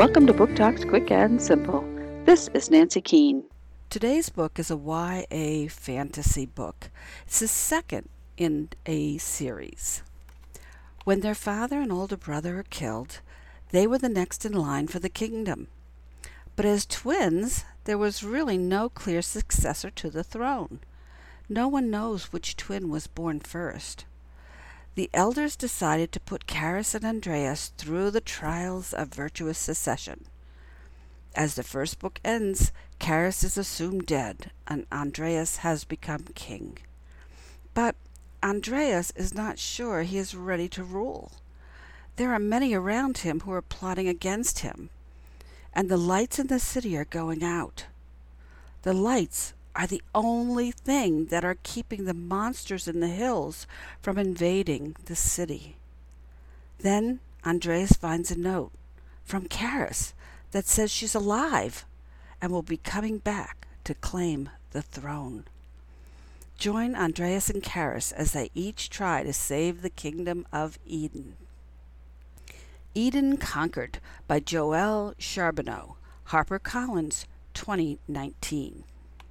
Welcome to Book Talks Quick and Simple. This is Nancy Keene. Today's book is a YA fantasy book. It's the second in a series. When their father and older brother are killed, they were the next in line for the kingdom. But as twins, there was really no clear successor to the throne. No one knows which twin was born first. The elders decided to put Carys and Andreus through the trials of virtuous succession. As the first book ends, Carys is assumed dead and Andreus has become king. But Andreus is not sure he is ready to rule. There are many around him who are plotting against him, and the lights in the city are going out. The lights are the only thing that are keeping the monsters in the hills from invading the city. Then Andreus finds a note from Carys that says she's alive and will be coming back to claim the throne. Join Andreus and Carys as they each try to save the kingdom of Eden. Eden Conquered by Joelle Charbonneau, HarperCollins, 2019.